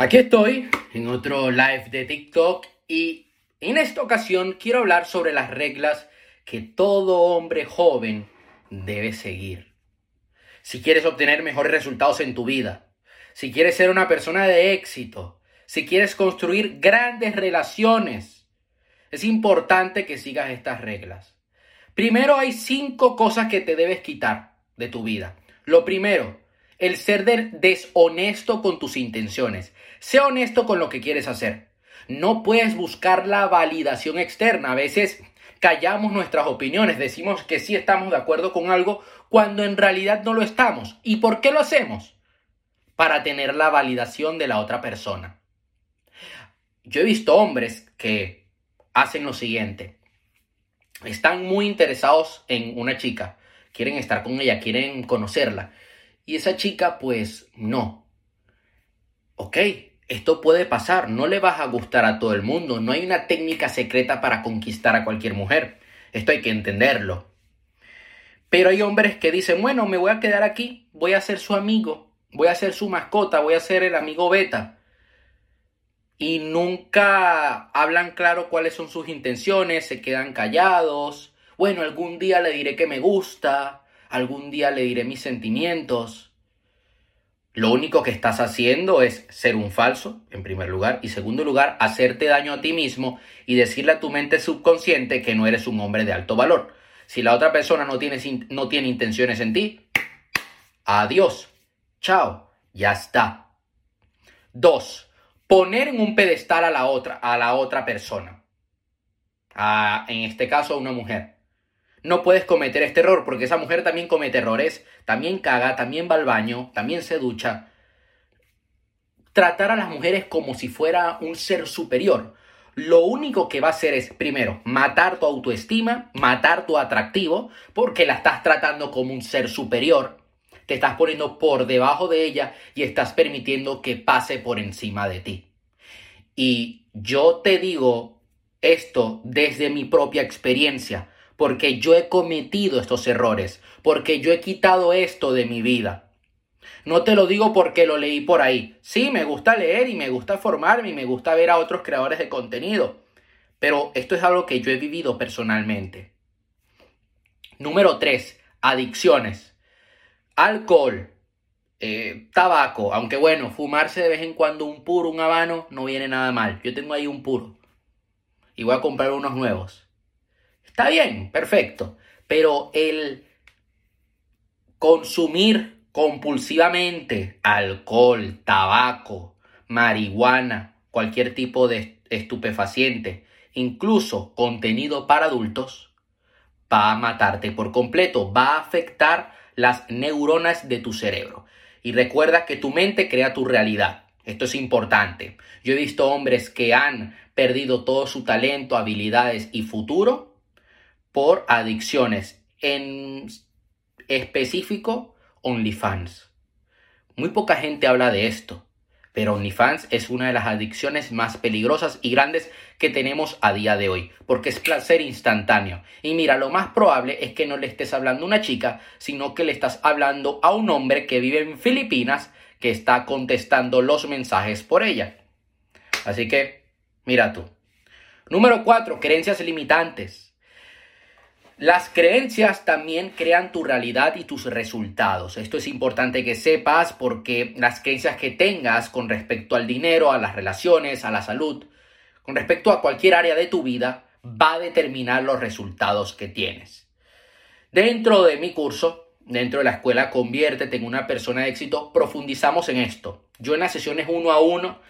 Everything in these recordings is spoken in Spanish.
Aquí estoy en otro live de TikTok y en esta ocasión quiero hablar sobre las reglas que todo hombre joven debe seguir. Si quieres obtener mejores resultados en tu vida, si quieres ser una persona de éxito, si quieres construir grandes relaciones, es importante que sigas estas reglas. Primero hay cinco cosas que te debes quitar de tu vida. Lo primero, el ser deshonesto con tus intenciones. Sé honesto con lo que quieres hacer. No puedes buscar la validación externa. A veces callamos nuestras opiniones, decimos que sí estamos de acuerdo con algo cuando en realidad no lo estamos. ¿Y por qué lo hacemos? Para tener la validación de la otra persona. Yo he visto hombres que hacen lo siguiente. Están muy interesados en una chica, quieren estar con ella, quieren conocerla y esa chica, pues no. Ok, esto puede pasar, no le vas a gustar a todo el mundo, no hay una técnica secreta para conquistar a cualquier mujer. Esto hay que entenderlo. Pero hay hombres que dicen, bueno, me voy a quedar aquí, voy a ser su amigo, voy a ser su mascota, voy a ser el amigo beta. Y nunca hablan claro cuáles son sus intenciones, se quedan callados. Bueno, algún día le diré que me gusta, algún día le diré mis sentimientos. Lo único que estás haciendo es ser un falso, en primer lugar, y segundo lugar, hacerte daño a ti mismo y decirle a tu mente subconsciente que no eres un hombre de alto valor. Si la otra persona no tiene, no tiene intenciones en ti, adiós, chao, ya está. Dos, poner en un pedestal a la otra, a la otra persona. en este caso, a una mujer no puedes cometer este error, porque esa mujer también comete errores, también caga, también va al baño, también se ducha. Tratar a las mujeres como si fuera un ser superior. Lo único que va a hacer es, primero, matar tu autoestima, matar tu atractivo, porque la estás tratando como un ser superior. Te estás poniendo por debajo de ella y estás permitiendo que pase por encima de ti. Y yo te digo esto desde mi propia experiencia porque yo he cometido estos errores, porque yo he quitado esto de mi vida. No te lo digo porque lo leí por ahí. Sí, me gusta leer y me gusta formarme y me gusta ver a otros creadores de contenido, pero esto es algo que yo he vivido personalmente. Número 3. Adicciones. Alcohol, eh, tabaco, aunque bueno, fumarse de vez en cuando un puro, un habano, no viene nada mal. Yo tengo ahí un puro y voy a comprar unos nuevos. Está bien, perfecto. Pero el consumir compulsivamente alcohol, tabaco, marihuana, cualquier tipo de estupefaciente, incluso contenido para adultos, va a matarte por completo, va a afectar las neuronas de tu cerebro. Y recuerda que tu mente crea tu realidad. Esto es importante. Yo he visto hombres que han perdido todo su talento, habilidades y futuro por adicciones, en específico OnlyFans. Muy poca gente habla de esto, pero OnlyFans es una de las adicciones más peligrosas y grandes que tenemos a día de hoy, porque es placer instantáneo. Y mira, lo más probable es que no le estés hablando a una chica, sino que le estás hablando a un hombre que vive en Filipinas que está contestando los mensajes por ella. Así que, mira tú. Número 4. Creencias limitantes. Las creencias también crean tu realidad y tus resultados. Esto es importante que sepas porque las creencias que tengas con respecto al dinero, a las relaciones, a la salud, con respecto a cualquier área de tu vida, va a determinar los resultados que tienes. Dentro de mi curso, dentro de la escuela Conviértete en una persona de éxito, profundizamos en esto. Yo en las sesiones uno a uno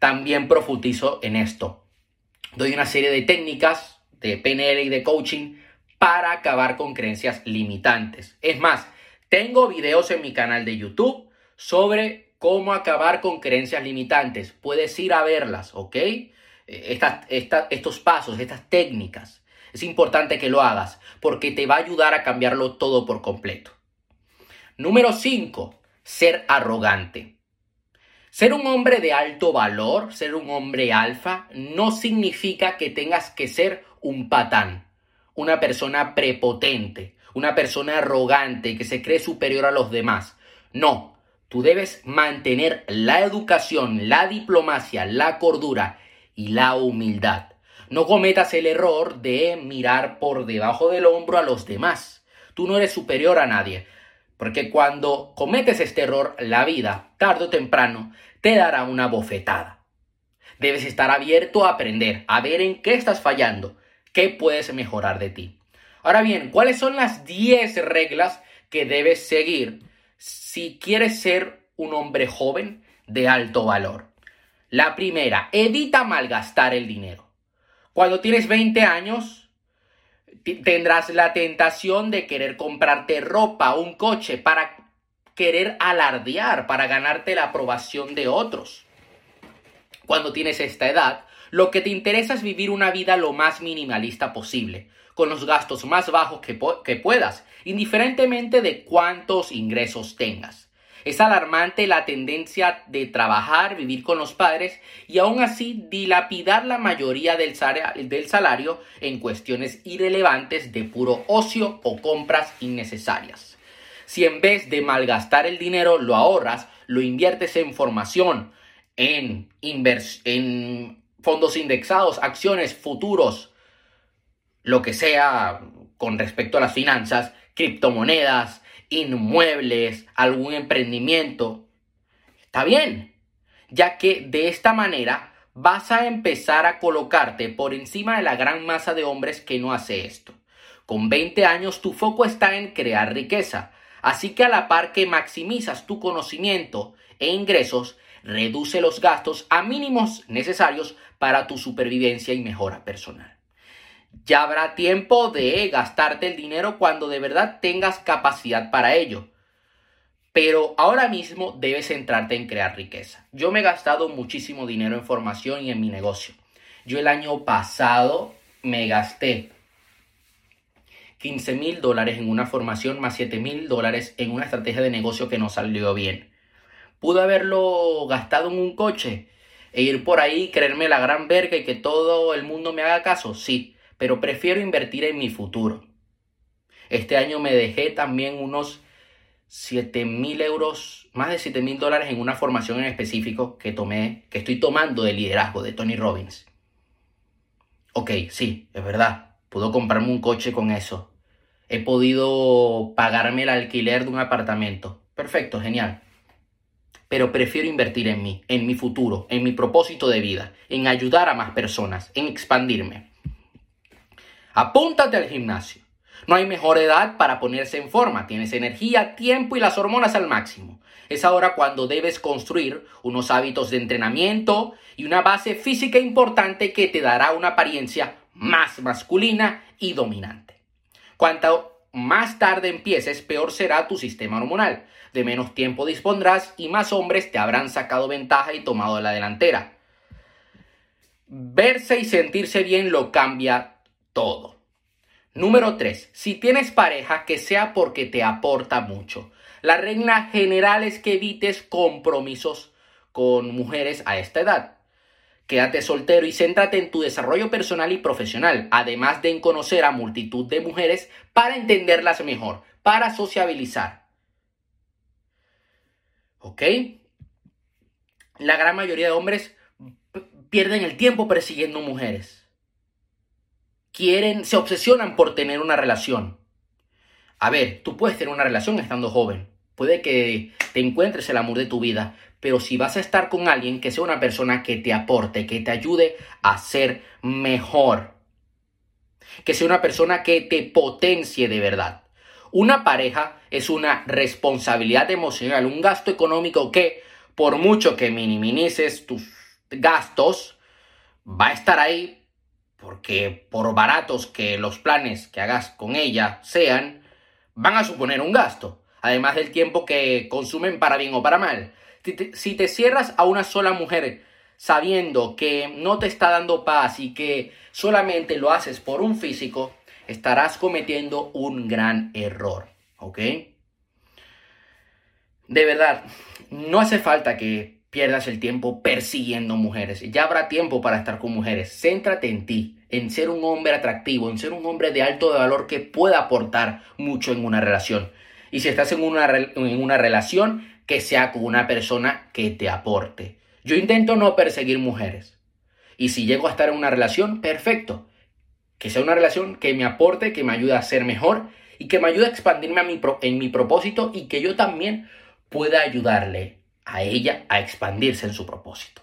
también profundizo en esto. Doy una serie de técnicas de PNL y de coaching para acabar con creencias limitantes. Es más, tengo videos en mi canal de YouTube sobre cómo acabar con creencias limitantes. Puedes ir a verlas, ¿ok? Eh, estos pasos, estas técnicas. Es importante que lo hagas porque te va a ayudar a cambiarlo todo por completo. Número 5. Ser arrogante. Ser un hombre de alto valor, ser un hombre alfa, no significa que tengas que ser un patán una persona prepotente, una persona arrogante que se cree superior a los demás. No, Tú debes mantener la educación, la diplomacia, la cordura y la humildad. No cometas el error de mirar por debajo del hombro a los demás. Tú no eres superior a nadie. Porque cuando cometes este error, la vida, tarde o temprano, te dará una bofetada. Debes estar abierto a aprender, a ver en qué estás fallando, qué puedes mejorar de ti. Ahora bien, ¿cuáles son las 10 reglas que debes seguir si quieres ser un hombre joven de alto valor? La primera, evita malgastar el dinero. Cuando tienes 20 años, tendrás la tentación de querer comprarte ropa, un coche, para querer alardear, para ganarte la aprobación de otros. Cuando tienes esta edad, lo que te interesa es vivir una vida lo más minimalista posible, con los gastos más bajos que, puedas, indiferentemente de cuántos ingresos tengas. Es alarmante la tendencia de trabajar, vivir con los padres y aún así dilapidar la mayoría del salario en cuestiones irrelevantes de puro ocio o compras innecesarias. Si en vez de malgastar el dinero lo ahorras, lo inviertes en formación, en, en fondos indexados, acciones, futuros, lo que sea con respecto a las finanzas, criptomonedas, inmuebles, algún emprendimiento, está bien, ya que de esta manera vas a empezar a colocarte por encima de la gran masa de hombres que no hace esto. Con 20 años tu foco está en crear riqueza, así que a la par que maximizas tu conocimiento e ingresos, reduce los gastos a mínimos necesarios para tu supervivencia y mejora personal. Ya habrá tiempo de gastarte el dinero cuando de verdad tengas capacidad para ello. Pero ahora mismo debes centrarte en crear riqueza. Yo me he gastado muchísimo dinero en formación y en mi negocio. Yo el año pasado me gasté 15 mil dólares en una formación más 7 mil dólares en una estrategia de negocio que no salió bien. Pude haberlo gastado en un coche e ir por ahí, creerme la gran verga y que todo el mundo me haga caso. Sí, pero prefiero invertir en mi futuro. Este año me dejé también unos 7 mil euros, más de 7 mil dólares en una formación en específico que tomé, que estoy tomando de liderazgo de Tony Robbins. Ok, sí, es verdad, puedo comprarme un coche con eso. He podido pagarme el alquiler de un apartamento. Perfecto, genial. Pero prefiero invertir en mí, en mi futuro, en mi propósito de vida, en ayudar a más personas, en expandirme. Apúntate al gimnasio. No hay mejor edad para ponerse en forma. Tienes energía, tiempo y las hormonas al máximo. Es ahora cuando debes construir unos hábitos de entrenamiento y una base física importante que te dará una apariencia más masculina y dominante. Cuanto más tarde empieces, peor será tu sistema hormonal. De menos tiempo dispondrás y más hombres te habrán sacado ventaja y tomado la delantera. Verse y sentirse bien lo cambia todo. Número 3. Si tienes pareja, que sea porque te aporta mucho. La regla general es que evites compromisos con mujeres a esta edad. Quédate soltero y céntrate en tu desarrollo personal y profesional, además de en conocer a multitud de mujeres para entenderlas mejor, para sociabilizar. ¿Ok? La gran mayoría de hombres pierden el tiempo persiguiendo mujeres quieren, se obsesionan por tener una relación. A ver, tú puedes tener una relación estando joven. Puede que te encuentres el amor de tu vida, pero si vas a estar con alguien que sea una persona que te aporte, que te ayude a ser mejor, que sea una persona que te potencie de verdad. Una pareja es una responsabilidad emocional, un gasto económico que, por mucho que minimices tus gastos, va a estar ahí porque por baratos que los planes que hagas con ella sean, van a suponer un gasto, además del tiempo que consumen para bien o para mal. Si te, cierras a una sola mujer sabiendo que no te está dando paz y que solamente lo haces por un físico, estarás cometiendo un gran error, ¿ok? De verdad, no hace falta que pierdas el tiempo persiguiendo mujeres. Ya habrá tiempo para estar con mujeres. Céntrate en ti, en ser un hombre atractivo, en ser un hombre de alto valor que pueda aportar mucho en una relación. Y si estás en una, en una relación, que sea con una persona que te aporte. Yo intento no perseguir mujeres. Y si llego a estar en una relación, perfecto. Que sea una relación que me aporte, que me ayude a ser mejor y que me ayude a expandirme en mi propósito y que yo también pueda ayudarle a ella a expandirse en su propósito.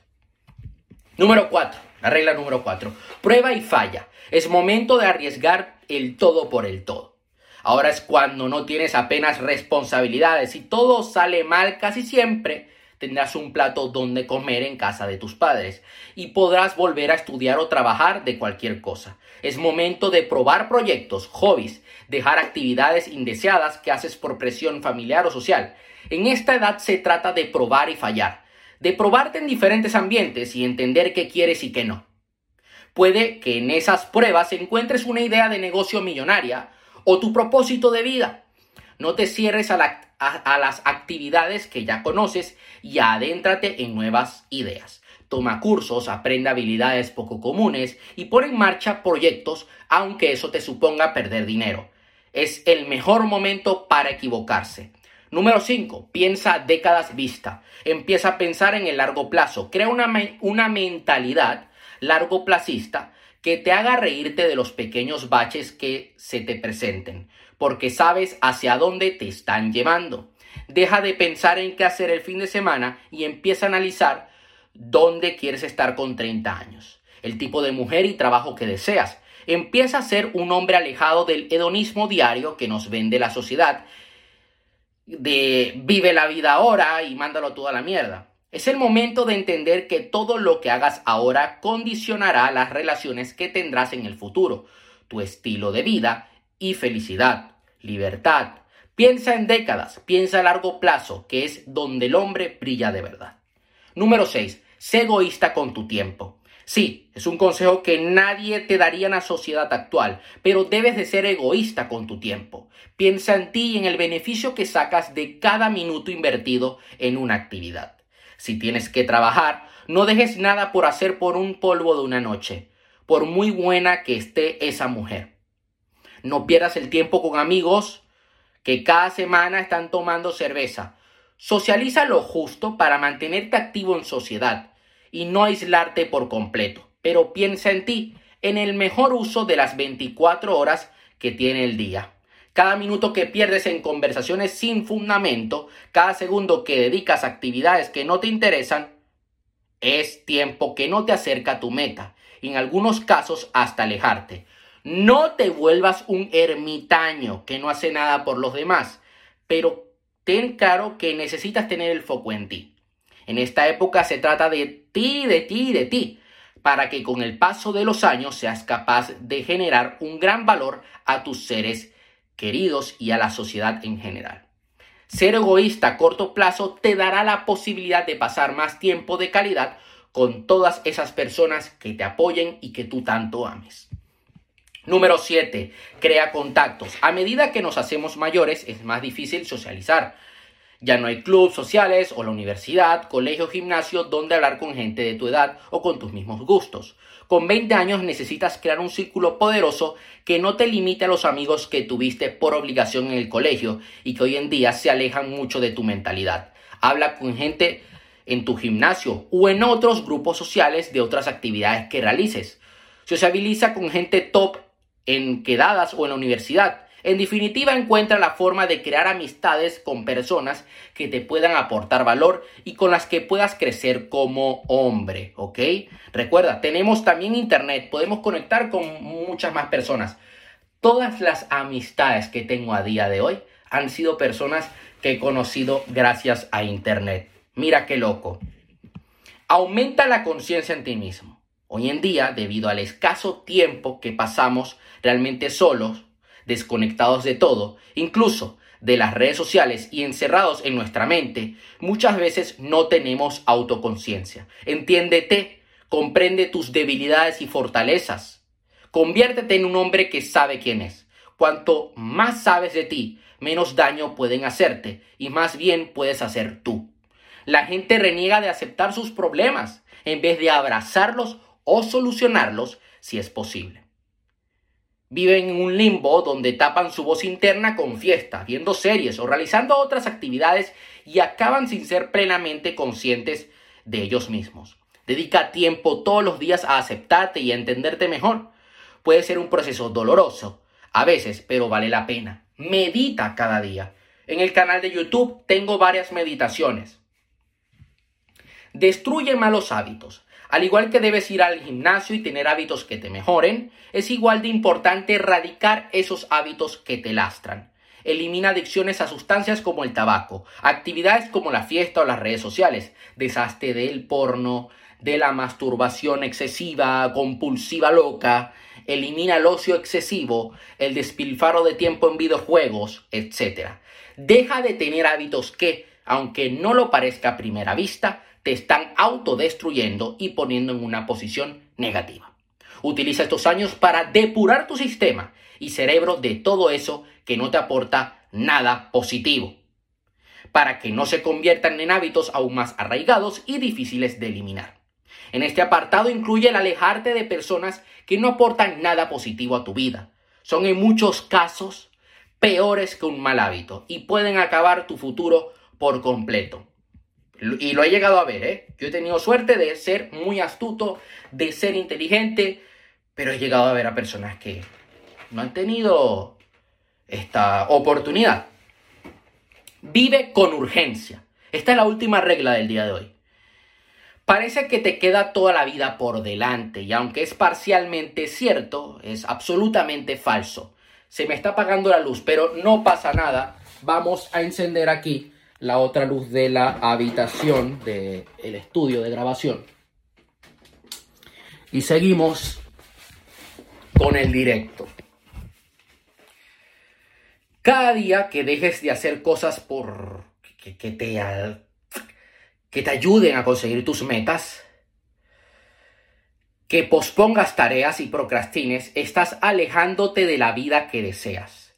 Número 4. La regla número 4. Prueba y falla. Es momento de arriesgar el todo por el todo. Ahora es cuando no tienes apenas responsabilidades y todo sale mal casi siempre. Tendrás un plato donde comer en casa de tus padres y podrás volver a estudiar o trabajar de cualquier cosa. Es momento de probar proyectos, hobbies, dejar actividades indeseadas que haces por presión familiar o social. En esta edad se trata de probar y fallar, de probarte en diferentes ambientes y entender qué quieres y qué no. Puede que en esas pruebas encuentres una idea de negocio millonaria o tu propósito de vida. No te cierres a, las actividades que ya conoces y adéntrate en nuevas ideas. Toma cursos, aprende habilidades poco comunes y pon en marcha proyectos aunque eso te suponga perder dinero. Es el mejor momento para equivocarse. Número 5. Piensa décadas vista. Empieza a pensar en el largo plazo. Crea una, mentalidad largo placista que te haga reírte de los pequeños baches que se te presenten, porque sabes hacia dónde te están llevando. Deja de pensar en qué hacer el fin de semana y empieza a analizar dónde quieres estar con 30 años, el tipo de mujer y trabajo que deseas. Empieza a ser un hombre alejado del hedonismo diario que nos vende la sociedad, de vive la vida ahora y mándalo toda la mierda. Es el momento de entender que todo lo que hagas ahora condicionará las relaciones que tendrás en el futuro, tu estilo de vida y felicidad, libertad. Piensa en décadas, piensa a largo plazo, que es donde el hombre brilla de verdad. Número 6. Sé egoísta con tu tiempo. Sí, es un consejo que nadie te daría en la sociedad actual, pero debes de ser egoísta con tu tiempo. Piensa en ti y en el beneficio que sacas de cada minuto invertido en una actividad. Si tienes que trabajar, no dejes nada por hacer por un polvo de una noche, por muy buena que esté esa mujer. No pierdas el tiempo con amigos que cada semana están tomando cerveza. Socializa lo justo para mantenerte activo en sociedad y no aislarte por completo. Pero piensa en ti, en el mejor uso de las 24 horas que tiene el día. Cada minuto que pierdes en conversaciones sin fundamento, cada segundo que dedicas a actividades que no te interesan, es tiempo que no te acerca a tu meta. En algunos casos hasta alejarte. No te vuelvas un ermitaño que no hace nada por los demás, pero ten claro que necesitas tener el foco en ti. En esta época se trata de ti, de ti, de ti, para que con el paso de los años seas capaz de generar un gran valor a tus seres queridos y a la sociedad en general. Ser egoísta a corto plazo te dará la posibilidad de pasar más tiempo de calidad con todas esas personas que te apoyen y que tú tanto ames. Número 7. Crea contactos. A medida que nos hacemos mayores es más difícil socializar. Ya no hay clubes sociales o la universidad, colegio, gimnasio donde hablar con gente de tu edad o con tus mismos gustos. Con 20 años necesitas crear un círculo poderoso que no te limite a los amigos que tuviste por obligación en el colegio y que hoy en día se alejan mucho de tu mentalidad. Habla con gente en tu gimnasio o en otros grupos sociales de otras actividades que realices. Sociabiliza con gente top en quedadas o en la universidad. En definitiva, encuentra la forma de crear amistades con personas que te puedan aportar valor y con las que puedas crecer como hombre, ¿ok? Recuerda, tenemos también internet, podemos conectar con muchas más personas. Todas las amistades que tengo a día de hoy han sido personas que he conocido gracias a internet. Mira qué loco. Aumenta la conciencia en ti mismo. Hoy en día, debido al escaso tiempo que pasamos realmente solos, desconectados de todo, incluso de las redes sociales y encerrados en nuestra mente, muchas veces no tenemos autoconciencia. Entiéndete, comprende tus debilidades y fortalezas. Conviértete en un hombre que sabe quién es. Cuanto más sabes de ti, menos daño pueden hacerte y más bien puedes hacer tú. La gente reniega de aceptar sus problemas en vez de abrazarlos o solucionarlos si es posible. Viven en un limbo donde tapan su voz interna con fiestas, viendo series o realizando otras actividades y acaban sin ser plenamente conscientes de ellos mismos. Dedica tiempo todos los días a aceptarte y a entenderte mejor. Puede ser un proceso doloroso, a veces, pero vale la pena. Medita cada día. En el canal de YouTube tengo varias meditaciones. Destruye malos hábitos. Al igual que debes ir al gimnasio y tener hábitos que te mejoren, es igual de importante erradicar esos hábitos que te lastran. Elimina adicciones a sustancias como el tabaco, actividades como la fiesta o las redes sociales, deshazte del porno, de la masturbación excesiva, compulsiva loca, elimina el ocio excesivo, el despilfarro de tiempo en videojuegos, etc. Deja de tener hábitos que, aunque no lo parezca a primera vista, te están autodestruyendo y poniendo en una posición negativa. Utiliza estos años para depurar tu sistema y cerebro de todo eso que no te aporta nada positivo, para que no se conviertan en hábitos aún más arraigados y difíciles de eliminar. En este apartado incluye el alejarte de personas que no aportan nada positivo a tu vida. Son en muchos casos peores que un mal hábito y pueden acabar tu futuro por completo. Y lo he llegado a ver, ¿eh? Yo he tenido suerte de ser muy astuto, de ser inteligente, pero he llegado a ver a personas que no han tenido esta oportunidad. Vive con urgencia. Esta es la última regla del día de hoy. Parece que te queda toda la vida por delante y aunque es parcialmente cierto, es absolutamente falso. Se me está apagando la luz, pero no pasa nada. Vamos a encender aquí la otra luz de la habitación del estudio de grabación. Y seguimos con el directo. Cada día que dejes de hacer cosas por que, que te que te ayuden a conseguir tus metas, que pospongas tareas y procrastines, estás alejándote de la vida que deseas,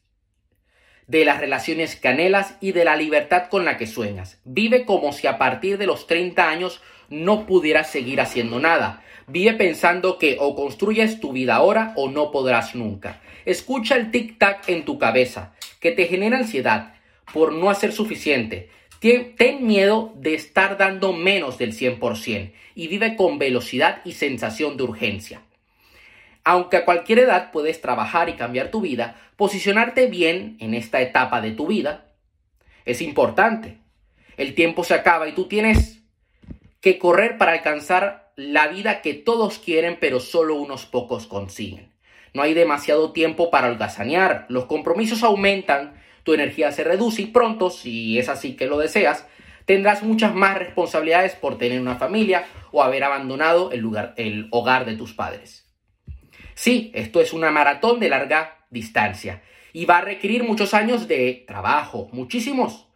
de las relaciones que anhelas y de la libertad con la que sueñas. Vive como si a partir de los 30 años no pudieras seguir haciendo nada. Vive pensando que o construyes tu vida ahora o no podrás nunca. Escucha el tic-tac en tu cabeza, que te genera ansiedad por no hacer suficiente, Ten miedo de estar dando menos del 100% y vive con velocidad y sensación de urgencia. Aunque a cualquier edad puedes trabajar y cambiar tu vida, posicionarte bien en esta etapa de tu vida es importante. El tiempo se acaba y tú tienes que correr para alcanzar la vida que todos quieren pero solo unos pocos consiguen. No hay demasiado tiempo para holgazanear, los compromisos aumentan tu energía se reduce y pronto, si es así que lo deseas, tendrás muchas más responsabilidades por tener una familia o haber abandonado el, lugar, el hogar de tus padres. Sí, esto es una maratón de larga distancia y va a requerir muchos años de trabajo, muchísimos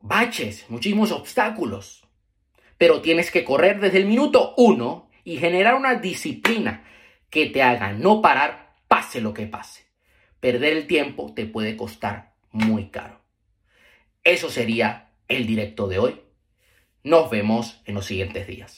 baches, muchísimos obstáculos. Pero tienes que correr desde el minuto uno y generar una disciplina que te haga no parar, pase lo que pase perder el tiempo te puede costar muy caro. Eso sería el directo de hoy. Nos vemos en los siguientes días.